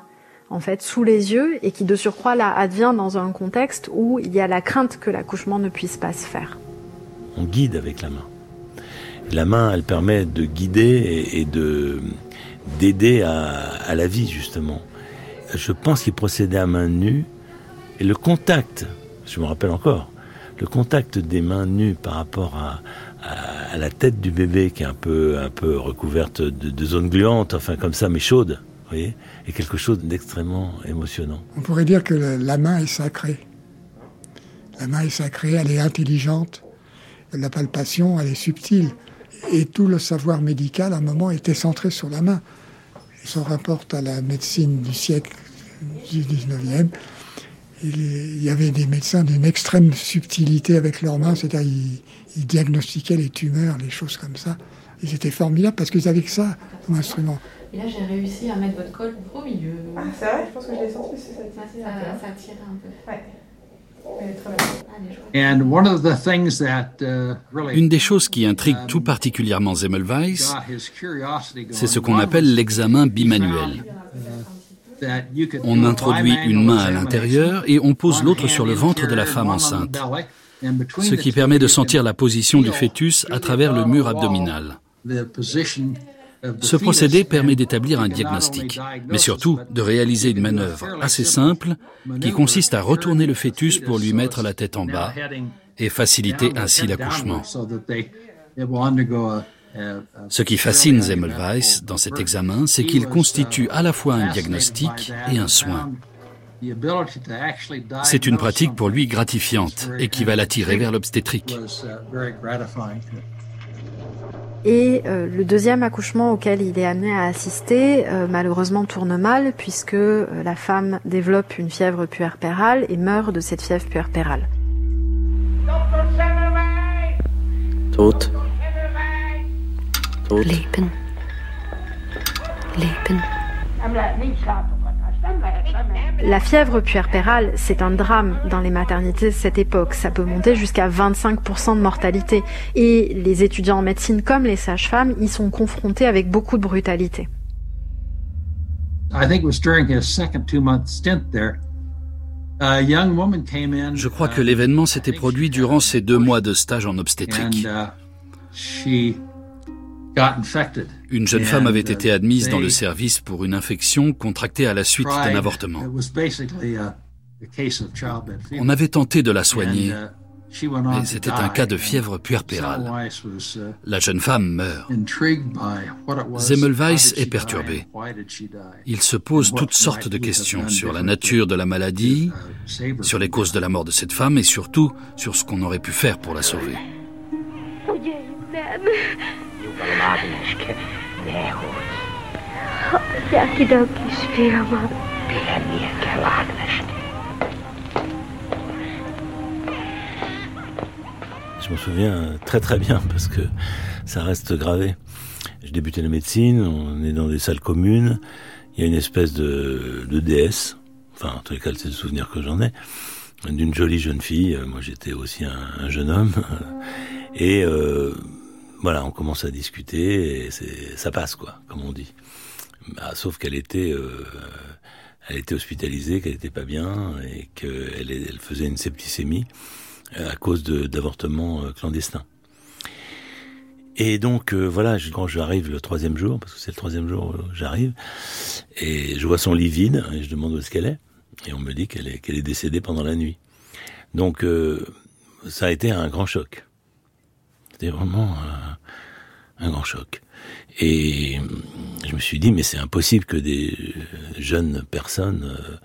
en fait sous les yeux et qui de surcroît là advient dans un contexte où il y a la crainte que l'accouchement ne puisse pas se faire. On guide avec la main. La main, elle permet de guider et, de d'aider à, la vie justement. Je pense qu'il procédait à main nue et le contact, je me rappelle encore, le contact des mains nues par rapport à, la tête du bébé qui est un peu un peu recouverte de, de zones gluantes, enfin comme ça, mais chaude et quelque chose d'extrêmement émotionnant. On pourrait dire que la main est sacrée. La main est sacrée, elle est intelligente, la palpation, elle est subtile. Et tout le savoir médical, à un moment, était centré sur la main. On rapporte à la médecine du siècle du 19e, il y avait des médecins d'une extrême subtilité avec leurs mains, c'est-à-dire ils, ils, diagnostiquaient les tumeurs, les choses comme ça. Ils étaient formidables parce qu'ils avaient que ça comme instrument. Et là, j'ai réussi à mettre votre col au milieu. Ah, c'est vrai Je pense que je l'ai senti, ça tire. Ça, ça tire un peu. Ouais. Une des choses qui intrigue tout particulièrement Zemmelweis, c'est ce qu'on appelle l'examen bimanuel. On introduit une main à l'intérieur et on pose l'autre sur le ventre de la femme enceinte, ce qui permet de sentir la position du fœtus à travers le mur abdominal. Ce procédé permet d'établir un diagnostic, mais surtout de réaliser une manœuvre assez simple qui consiste à retourner le fœtus pour lui mettre la tête en bas et faciliter ainsi l'accouchement. Ce qui fascine Zemmelweis dans cet examen, c'est qu'il constitue à la fois un diagnostic et un soin. C'est une pratique pour lui gratifiante et qui va l'attirer vers l'obstétrique. Et euh, le deuxième accouchement auquel il est amené à assister, euh, malheureusement tourne mal puisque euh, la femme développe une fièvre puerpérale et meurt de cette fièvre puerpérale. Leben. Leben. La fièvre puerpérale, c'est un drame dans les maternités de cette époque. Ça peut monter jusqu'à 25% de mortalité. Et les étudiants en médecine comme les sages-femmes y sont confrontés avec beaucoup de brutalité. Je crois que l'événement s'était produit durant ces deux mois de stage en obstétrique. Une jeune femme avait été admise dans le service pour une infection contractée à la suite d'un avortement. On avait tenté de la soigner, mais c'était un cas de fièvre puerpérale. La jeune femme meurt. Zemmelweis est perturbé. Il se pose toutes sortes de questions sur la nature de la maladie, sur les causes de la mort de cette femme et surtout sur ce qu'on aurait pu faire pour la sauver. Je me souviens très très bien parce que ça reste gravé. J'ai débuté la médecine, on est dans des salles communes, il y a une espèce de, de déesse, enfin en tous les cas c'est le souvenir que j'en ai, d'une jolie jeune fille, moi j'étais aussi un, jeune homme, et euh, voilà, on commence à discuter et ça passe quoi, comme on dit. Bah, sauf qu'elle était, euh, elle était hospitalisée, qu'elle était pas bien et qu'elle elle faisait une septicémie à cause d'avortements euh, clandestins. Et donc voilà, quand j'arrive le troisième jour, parce que c'est le troisième jour où j'arrive, et je vois son lit vide, et je demande où est-ce qu'elle est, et on me dit qu'elle est, qu'elle est décédée pendant la nuit. Donc ça a été un grand choc. C'était vraiment un, grand choc. Et je me suis dit, mais c'est impossible que des jeunes personnes euh,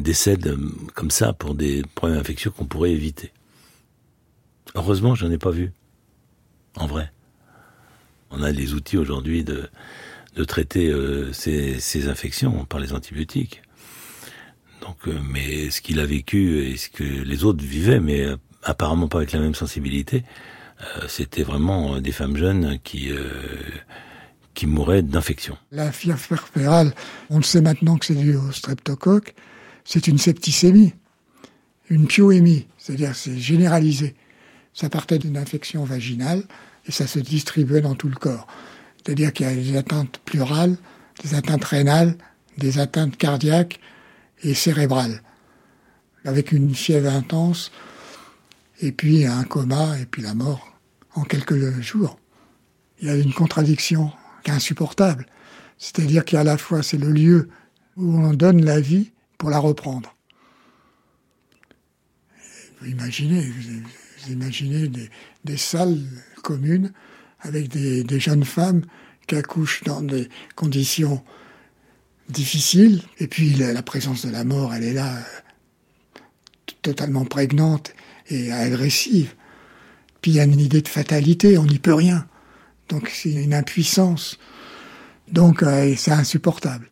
décèdent comme ça pour des problèmes infectieux qu'on pourrait éviter. Heureusement, je n'en ai pas vu. En vrai. On a les outils aujourd'hui de, de traiter euh, ces, ces, infections par les antibiotiques. Donc, euh, mais ce qu'il a vécu et ce que les autres vivaient, mais apparemment pas avec la même sensibilité, c'était vraiment euh, des femmes jeunes qui euh, qui mouraient d'infection. La fièvre puerpérale, on le sait maintenant que c'est dû au streptocoque, c'est une septicémie, une pyoémie, c'est-à-dire c'est généralisé. Ça partait d'une infection vaginale et ça se distribuait dans tout le corps. C'est-à-dire qu'il y a des atteintes pleurales, des atteintes rénales, des atteintes cardiaques et cérébrales. Avec une fièvre intense, et puis un coma, et puis la mort en quelques jours. Il y a une contradiction insupportable. C'est-à-dire qu'à la fois c'est le lieu où on donne la vie pour la reprendre. Vous imaginez, vous imaginez des, salles communes avec des, des, jeunes femmes qui accouchent dans des conditions difficiles, et puis la présence de la mort, elle est là, totalement prégnante et agressive. Puis il y a une idée de fatalité, on n'y peut rien. Donc c'est une impuissance. Donc euh, c'est insupportable.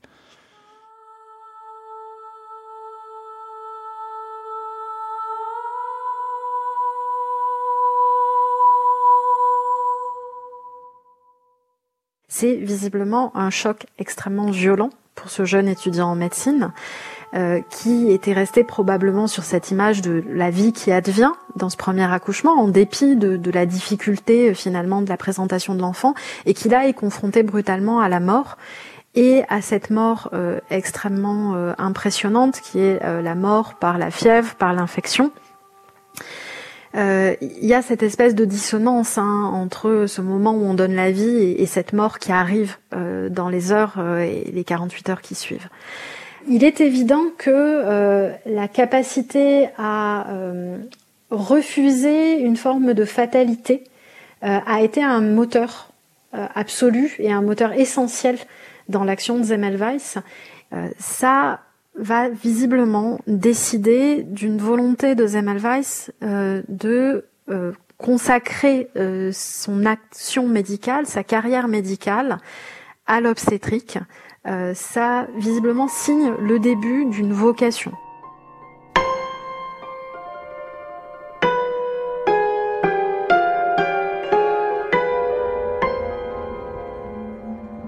C'est visiblement un choc extrêmement violent pour ce jeune étudiant en médecine. Euh, qui était resté probablement sur cette image de la vie qui advient dans ce premier accouchement, en dépit de, la difficulté euh, finalement de la présentation de l'enfant, et qui là est confronté brutalement à la mort et à cette mort euh, extrêmement impressionnante qui est la mort par la fièvre, par l'infection. Il y a cette espèce de dissonance hein, entre ce moment où on donne la vie et, et cette mort qui arrive dans les heures et les 48 heures qui suivent. Il est évident que euh, la capacité à euh, refuser une forme de fatalité euh, a été un moteur absolu et un moteur essentiel dans l'action de Zemmelweis. ça va visiblement décider d'une volonté de Zemmelweis de consacrer son action médicale, sa carrière médicale à l'obstétrique, euh, ça visiblement signe le début d'une vocation.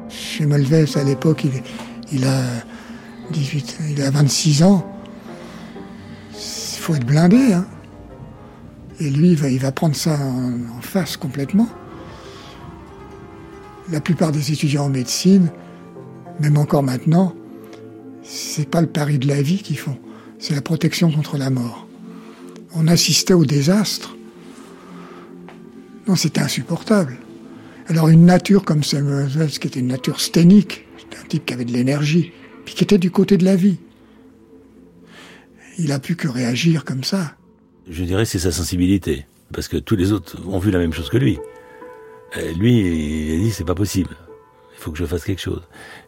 Chez Malves, à l'époque, il, a 18, il a 26 ans. Il faut être blindé. Hein. Et lui, il va, prendre ça en face complètement. La plupart des étudiants en médecine, même encore maintenant, c'est pas le pari de la vie qu'ils font, c'est la protection contre la mort. On assistait au désastre. Non, c'était insupportable. Alors une nature comme Samuel qui était une nature sténique, c'était un type qui avait de l'énergie, puis qui était du côté de la vie. Il a pu que réagir comme ça. Je dirais c'est sa sensibilité, parce que tous les autres ont vu la même chose que lui. Et lui, il a dit c'est pas possible. Faut que je fasse quelque chose.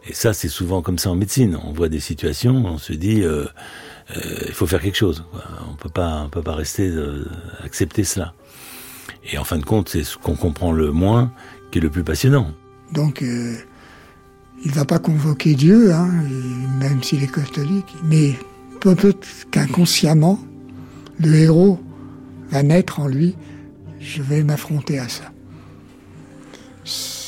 Et ça, c'est souvent comme ça en médecine. On voit des situations, on se dit euh, euh, il faut faire quelque chose. On peut pas, on peut pas rester euh, accepter cela. Et en fin de compte, c'est ce qu'on comprend le moins qui est le plus passionnant. Donc, il va pas convoquer Dieu, hein, même s'il est catholique, mais peut-être qu'inconsciemment, le héros va naître en lui. Je vais m'affronter à ça.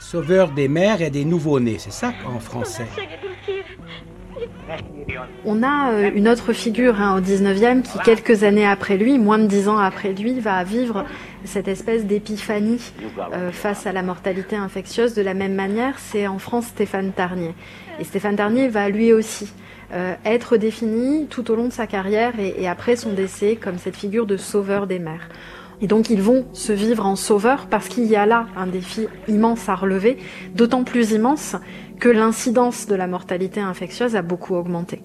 Sauveur des mères et des nouveau-nés, c'est ça en français. On a euh, une autre figure hein, au 19e qui, quelques années après lui, moins de dix ans après lui, va vivre cette espèce d'épiphanie euh, face à la mortalité infectieuse. De la même manière, c'est en France Stéphane Tarnier. Et Stéphane Tarnier va lui aussi euh, être défini tout au long de sa carrière et, et après son décès comme cette figure de sauveur des mers. Et donc ils vont se vivre en sauveur parce qu'il y a là un défi immense à relever, d'autant plus immense que l'incidence de la mortalité infectieuse a beaucoup augmenté.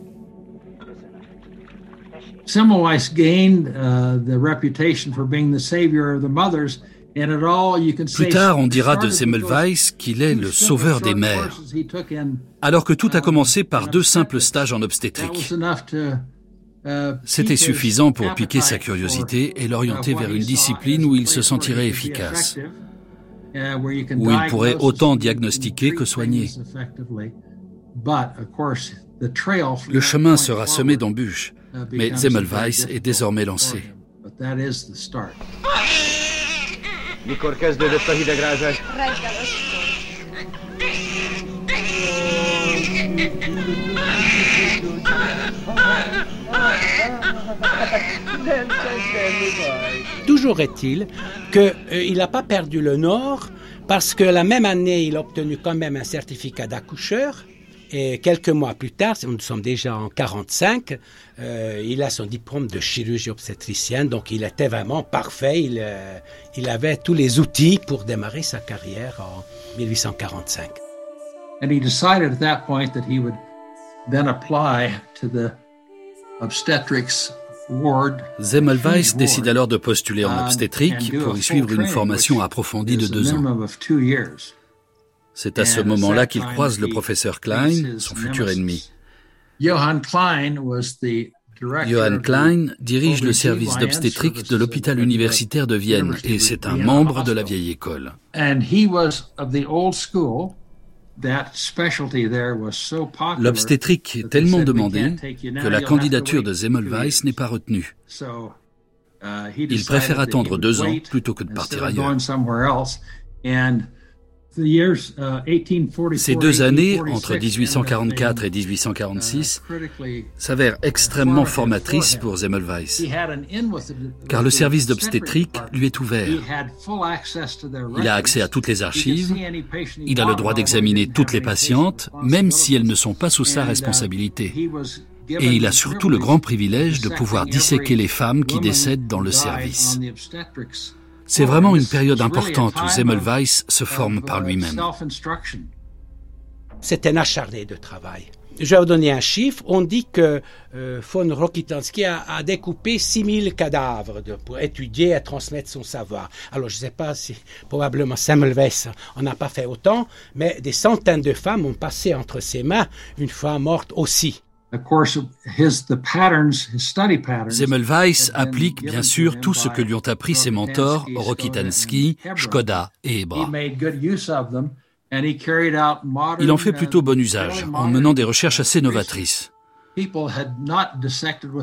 Semmelweis gained uh, the reputation for being the savior of the mothers. And it all, you can Plus say, tard, on dira de Semmelweis qu'il est le sauveur des mères, alors que tout a commencé par deux simples stages en obstétrique. C'était pique his suffisant pour piquer sa appetite for, curiosité et l'orienter vers une discipline où il se where sentirait efficace, effective, uh, where you can où il pourrait autant diagnostiquer que soigner. things effectively. But, of course, the trail from Le chemin sera semé d'embûches, uh, mais very est désormais lancé. Toujours est-il qu'il n'a pas perdu le Nord parce que la même année, il a obtenu quand même un certificat d'accoucheur. Et quelques mois plus tard, nous sommes déjà en 45, euh, il a son diplôme de chirurgie obstétricienne, donc il était vraiment parfait. Il, euh, avait tous les outils pour démarrer sa carrière en 1845. And he decided at that point that he would then apply Ward, décide alors de postuler en obstétrique pour y suivre une formation approfondie de deux ans. C'est à ce moment-là qu'il croise le professeur Klein, son futur ennemi. Johann Klein dirige le service d'obstétrique de l'hôpital universitaire de Vienne et c'est un membre de la vieille école. L'obstétrique est tellement said, "We demandée que la candidature de years." n'est pas retenue. So, uh, he Il préfère attendre deux ans plutôt que de partir ailleurs. Ces deux années, 1846, entre 1844 et ended up 1846, being, uh, s'avèrent extrêmement formatrices pour the- car le service d'obstétrique lui est ouvert. Il a accès à toutes les archives, il a le droit d'examiner toutes les patientes, même si elles ne sont pas sous sa uh, responsabilité. Et il a surtout le grand privilège de pouvoir disséquer les femmes qui décèdent dans le service. C'est vraiment une période a importante où Semmelweis se forme of, par uh, lui-même. C'est un acharné de travail. Je vais vous donner un chiffre. On dit que euh, von Rokitansky a, a découpé 6000 cadavres de- pour étudier et transmettre son savoir. Alors, je ne sais pas si probablement Semmelweis on n'a pas fait autant, mais des centaines de femmes ont passé entre ses mains une fois morte aussi. Been applique bien sûr tout ce que lui ont appris ses mentors Rokitansky, Skoda et Ebra. Il en fait plutôt bon uh, usage en menant des recherches assez novatrices.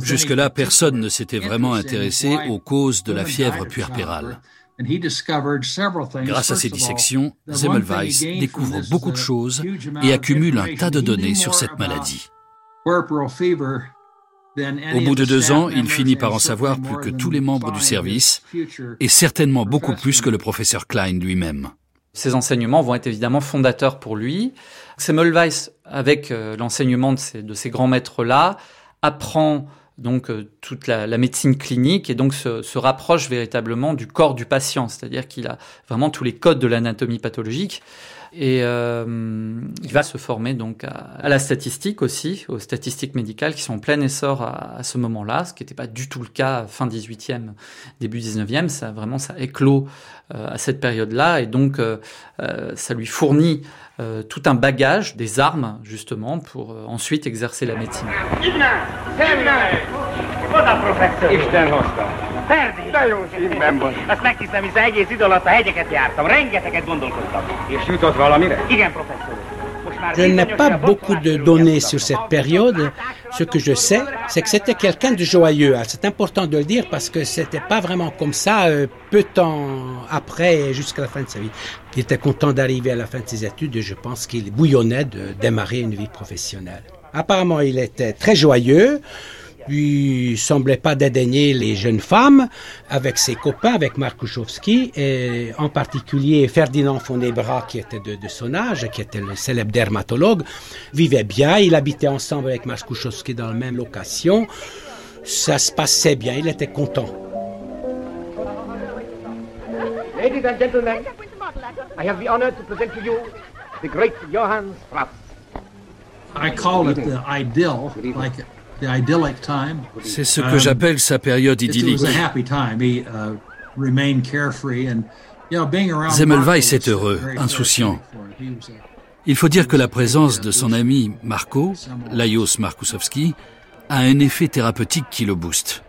Jusque-là, personne ne s'était vraiment intéressé aux causes de la fièvre puerpérale. Grâce à ces dissections, Semmelweis découvre beaucoup de choses et accumule un tas de données sur cette maladie. Au bout de deux ans, il finit par en savoir plus que tous les membres du service, et certainement beaucoup plus que le professeur Klein lui-même. Ces enseignements vont être évidemment fondateurs pour lui. Semmelweis, avec euh, l'enseignement de ces, de ces grands maîtres-là, apprend donc euh, toute la, médecine clinique et donc se, rapproche véritablement du corps du patient, c'est-à-dire qu'il a vraiment tous les codes de l'anatomie pathologique et euh, il va se former donc à, la statistique aussi, aux statistiques médicales qui sont en plein essor à, ce moment-là, ce qui n'était pas du tout le cas fin 18e, début 19e, ça vraiment ça éclot euh, à cette période-là et donc ça lui fournit euh, tout un bagage, des armes justement, pour euh, ensuite exercer la médecine. Ferdi! De jó szívben van. Azt meghiszem, hiszen egész idő alatt a hegyeket jártam. Rengeteget gondolkodtam. És jutott valamire? Igen, professzor úr. Je n'ai pas beaucoup de données sur cette période. Ce que je sais, c'est que c'était quelqu'un de joyeux. C'est important de le dire parce que c'était pas vraiment comme ça euh, peu de temps après jusqu'à la fin de sa vie. Il était content d'arriver à la fin de ses études et je pense qu'il bouillonnait de démarrer une vie professionnelle. Apparemment, il était très joyeux lui semblait pas dédaigner les jeunes femmes avec ses copains, avec Markuszowski, et en particulier Ferdinand Fonebra, qui était de, son âge, qui était le célèbre dermatologue, vivait bien, il habitait ensemble avec Markuszowski dans la même location, ça se passait bien, il était content. Ladies and gentlemen, I have the honor to present to you the great Johann Strauss. I call it the ideal, like c'est ce que j'appelle sa période idyllique. Zemmelweis est heureux, insouciant. Il faut dire que la présence de son ami Marco, Lajos Markusowski, a un effet thérapeutique qui le booste.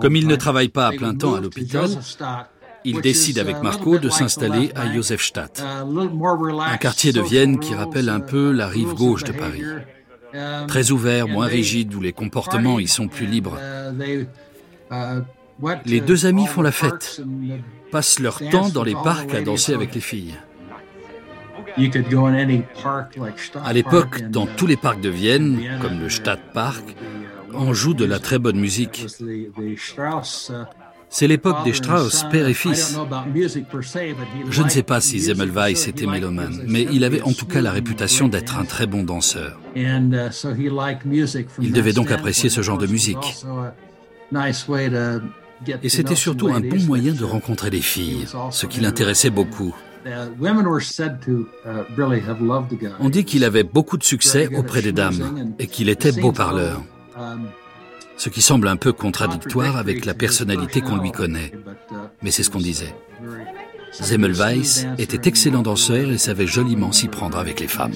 Comme il ne travaille pas à plein temps à l'hôpital, il décide avec Marco de s'installer à Josefstadt, un quartier de Vienne qui rappelle un peu la rive gauche de Paris. Très ouvert, moins rigide, où les comportements y sont plus libres. Les deux amis font la fête, passent leur temps dans les parcs à danser avec les filles. À l'époque, dans tous les parcs de Vienne, comme le Stadtpark, on joue de la très bonne musique. C'est l'époque des Strauss, père et fils. Je ne sais pas si Zemmelweis était mélomane, mais il avait en tout cas la réputation d'être un très bon danseur. Il devait donc apprécier ce genre de musique. Et c'était surtout un bon moyen de rencontrer des filles, ce qui l'intéressait beaucoup. On dit qu'il avait beaucoup de succès auprès des dames et qu'il était beau parleur ce qui semble un peu contradictoire avec la personnalité qu'on lui connaît. Mais c'est ce qu'on disait. Zemmelweis était excellent danseur et savait joliment s'y prendre avec les femmes.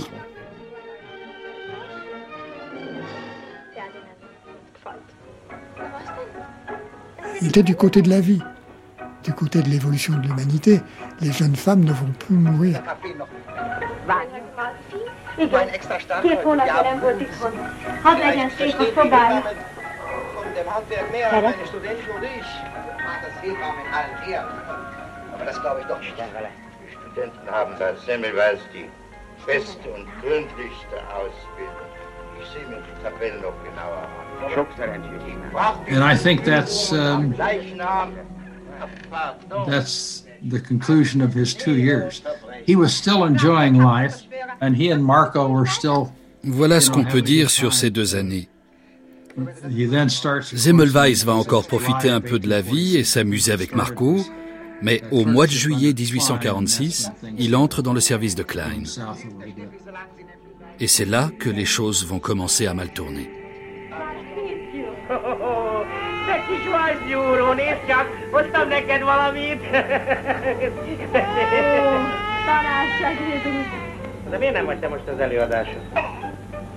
Il était du côté de la vie, du côté de l'évolution de l'humanité. Les jeunes femmes ne vont plus mourir. Dem Handwerk mehr als eine Studentin und ich. Macht das Hebammen in allen Ehren. Aber das glaube ich doch nicht. Die Studenten haben bei Semmelweis die beste und gründlichste Ausbildung. Ich sehe mir die Tabellen noch genauer an. And I think that's um, that's the conclusion of his two years. He was still enjoying life, and he and Marco were still. Voilà ce qu'on peut dire sur ces deux années. Zemmelweis va encore profiter un peu de la vie et s'amuser avec Marco, mais au mois de juillet 1846, il entre dans le service de Klein. Et c'est là que les choses vont commencer à mal tourner.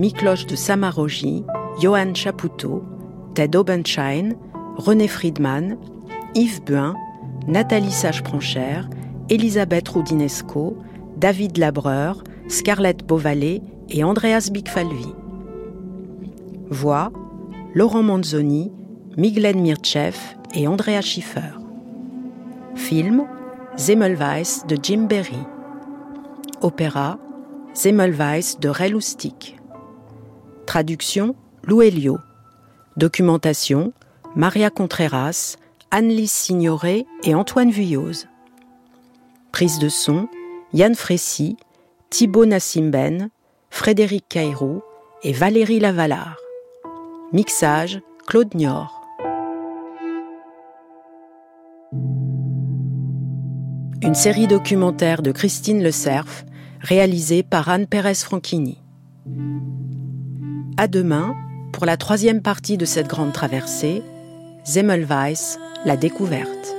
Mikloche de Samarogi, Johan Chapoutot, Ted Obenschein, René Friedman, Yves Buin, Nathalie Sage-Pranchère, Elisabeth Roudinesco, David Labreur, Scarlett Beauvalet et Andreas Bigfalvi. Voix Laurent Manzoni, Miglen Mirchev et Andrea Schiffer. Film Zemmelweis de Jim Berry. Opéra Zemmelweis de Ray Lustig. Traduction Lou Elio. Documentation Maria Contreras, Anne-Lise Signoret et Antoine Vuilloz. Prise de son Yann Frécy, Thibaut Nassimben, Frédéric Cairo et Valérie Lavalard. Mixage Claude Niort. Une série documentaire de Christine Le Cerf, réalisée par Anne Pérez Franchini. À demain pour la troisième partie de cette grande traversée, Zemmelweis, la découverte.